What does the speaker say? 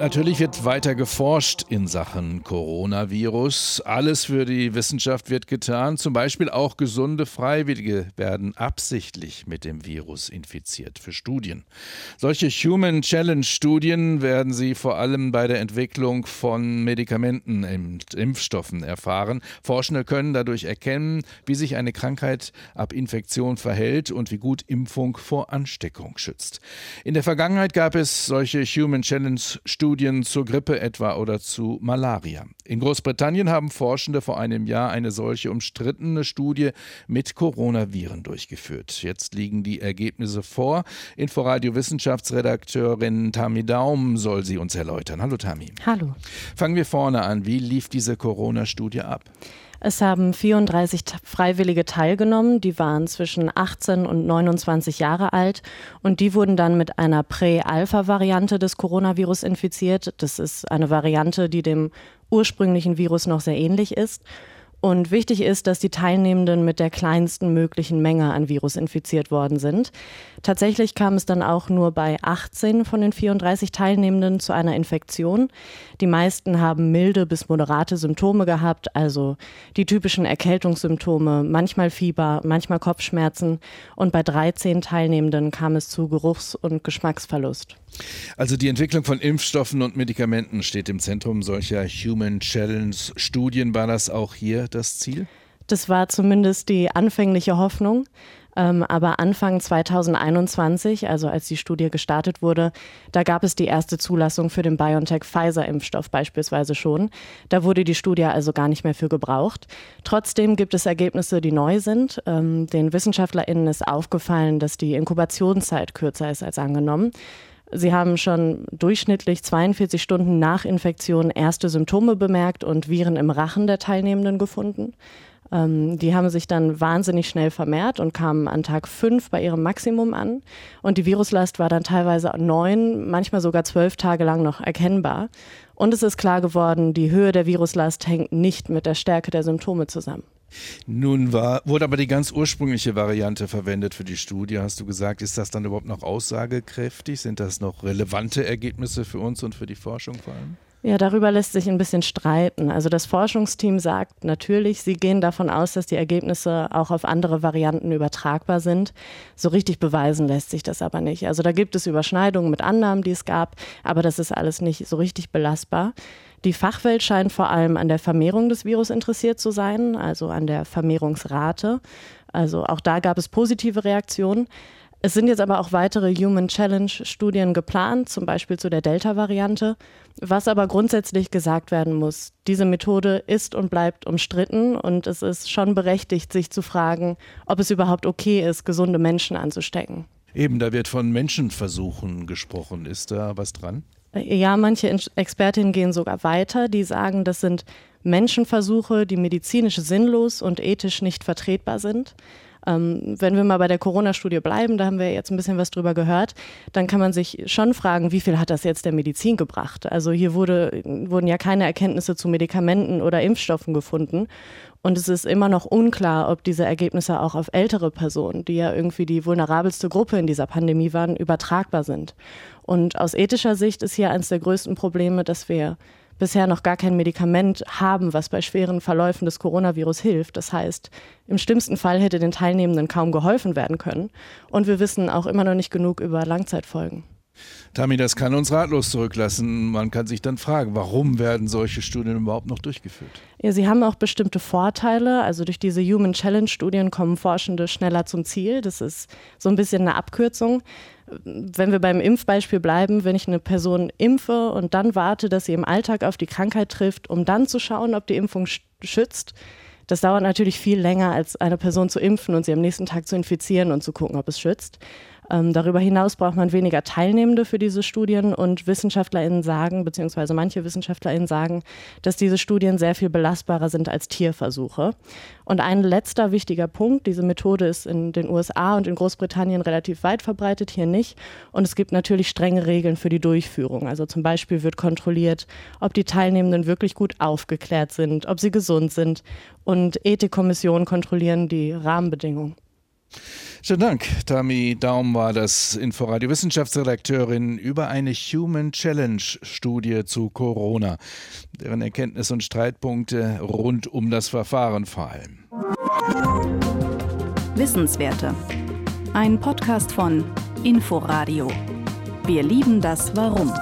Natürlich wird weiter geforscht in Sachen Coronavirus. Alles für die Wissenschaft wird getan. Zum Beispiel auch gesunde Freiwillige werden absichtlich mit dem Virus infiziert für Studien. Solche Human Challenge Studien werden Sie vor allem bei der Entwicklung von Medikamenten und Impfstoffen erfahren. Forschende können dadurch erkennen, wie sich eine Krankheit ab Infektion verhält und wie gut Impfung vor Ansteckung schützt. In der Vergangenheit gab es solche Human Challenge Studien Studien zur Grippe etwa oder zu Malaria. In Großbritannien haben Forschende vor einem Jahr eine solche umstrittene Studie mit Coronaviren durchgeführt. Jetzt liegen die Ergebnisse vor. Inforadio Wissenschaftsredakteurin Tami Daum soll sie uns erläutern. Hallo Tami. Hallo. Fangen wir vorne an. Wie lief diese Corona-Studie ab? Es haben 34 Freiwillige teilgenommen, die waren zwischen 18 und 29 Jahre alt und die wurden dann mit einer Prä-Alpha-Variante des Coronavirus infiziert. Das ist eine Variante, die dem ursprünglichen Virus noch sehr ähnlich ist. Und wichtig ist, dass die Teilnehmenden mit der kleinsten möglichen Menge an Virus infiziert worden sind. Tatsächlich kam es dann auch nur bei 18 von den 34 Teilnehmenden zu einer Infektion. Die meisten haben milde bis moderate Symptome gehabt, also die typischen Erkältungssymptome, manchmal Fieber, manchmal Kopfschmerzen. Und bei 13 Teilnehmenden kam es zu Geruchs- und Geschmacksverlust. Also die Entwicklung von Impfstoffen und Medikamenten steht im Zentrum solcher Human Challenge Studien. War das auch hier das Ziel? Das war zumindest die anfängliche Hoffnung. Ähm, aber Anfang 2021, also als die Studie gestartet wurde, da gab es die erste Zulassung für den BioNTech-Pfizer-Impfstoff beispielsweise schon. Da wurde die Studie also gar nicht mehr für gebraucht. Trotzdem gibt es Ergebnisse, die neu sind. Ähm, den WissenschaftlerInnen ist aufgefallen, dass die Inkubationszeit kürzer ist als angenommen. Sie haben schon durchschnittlich 42 Stunden nach Infektion erste Symptome bemerkt und Viren im Rachen der Teilnehmenden gefunden. Ähm, die haben sich dann wahnsinnig schnell vermehrt und kamen an Tag fünf bei ihrem Maximum an. Und die Viruslast war dann teilweise neun, manchmal sogar zwölf Tage lang noch erkennbar. Und es ist klar geworden, die Höhe der Viruslast hängt nicht mit der Stärke der Symptome zusammen. Nun war, wurde aber die ganz ursprüngliche Variante verwendet für die Studie, hast du gesagt. Ist das dann überhaupt noch aussagekräftig? Sind das noch relevante Ergebnisse für uns und für die Forschung vor allem? Ja, darüber lässt sich ein bisschen streiten. Also das Forschungsteam sagt natürlich, sie gehen davon aus, dass die Ergebnisse auch auf andere Varianten übertragbar sind. So richtig beweisen lässt sich das aber nicht. Also da gibt es Überschneidungen mit Annahmen, die es gab, aber das ist alles nicht so richtig belastbar. Die Fachwelt scheint vor allem an der Vermehrung des Virus interessiert zu sein, also an der Vermehrungsrate. Also auch da gab es positive Reaktionen. Es sind jetzt aber auch weitere Human Challenge Studien geplant, zum Beispiel zu der Delta-Variante. Was aber grundsätzlich gesagt werden muss, diese Methode ist und bleibt umstritten und es ist schon berechtigt, sich zu fragen, ob es überhaupt okay ist, gesunde Menschen anzustecken. Eben, da wird von Menschenversuchen gesprochen. Ist da was dran? Ja, manche Expertinnen gehen sogar weiter. Die sagen, das sind Menschenversuche, die medizinisch sinnlos und ethisch nicht vertretbar sind. Ähm, wenn wir mal bei der Corona-Studie bleiben, da haben wir jetzt ein bisschen was drüber gehört, dann kann man sich schon fragen, wie viel hat das jetzt der Medizin gebracht? Also hier wurde, wurden ja keine Erkenntnisse zu Medikamenten oder Impfstoffen gefunden. Und es ist immer noch unklar, ob diese Ergebnisse auch auf ältere Personen, die ja irgendwie die vulnerabelste Gruppe in dieser Pandemie waren, übertragbar sind. Und aus ethischer Sicht ist hier eines der größten Probleme, dass wir bisher noch gar kein Medikament haben, was bei schweren Verläufen des Coronavirus hilft. Das heißt, im schlimmsten Fall hätte den Teilnehmenden kaum geholfen werden können. Und wir wissen auch immer noch nicht genug über Langzeitfolgen. Tami, das kann uns ratlos zurücklassen. Man kann sich dann fragen, warum werden solche Studien überhaupt noch durchgeführt? Ja, sie haben auch bestimmte Vorteile. Also durch diese Human Challenge Studien kommen Forschende schneller zum Ziel. Das ist so ein bisschen eine Abkürzung wenn wir beim Impfbeispiel bleiben, wenn ich eine Person impfe und dann warte, dass sie im Alltag auf die Krankheit trifft, um dann zu schauen, ob die Impfung schützt, das dauert natürlich viel länger, als eine Person zu impfen und sie am nächsten Tag zu infizieren und zu gucken, ob es schützt. Ähm, darüber hinaus braucht man weniger Teilnehmende für diese Studien und WissenschaftlerInnen sagen, beziehungsweise manche WissenschaftlerInnen sagen, dass diese Studien sehr viel belastbarer sind als Tierversuche. Und ein letzter wichtiger Punkt, diese Methode ist in den USA und in Großbritannien relativ weit verbreitet, hier nicht. Und es gibt natürlich strenge Regeln für die Durchführung. Also zum Beispiel wird kontrolliert, ob die Teilnehmenden wirklich gut aufgeklärt sind, ob sie gesund sind. Und Ethikkommissionen kontrollieren die Rahmenbedingungen. Schönen Dank. Tami Daum war das Inforadio Wissenschaftsredakteurin über eine Human Challenge Studie zu Corona, deren Erkenntnisse und Streitpunkte rund um das Verfahren vor allem. Wissenswerte. Ein Podcast von Inforadio. Wir lieben das Warum.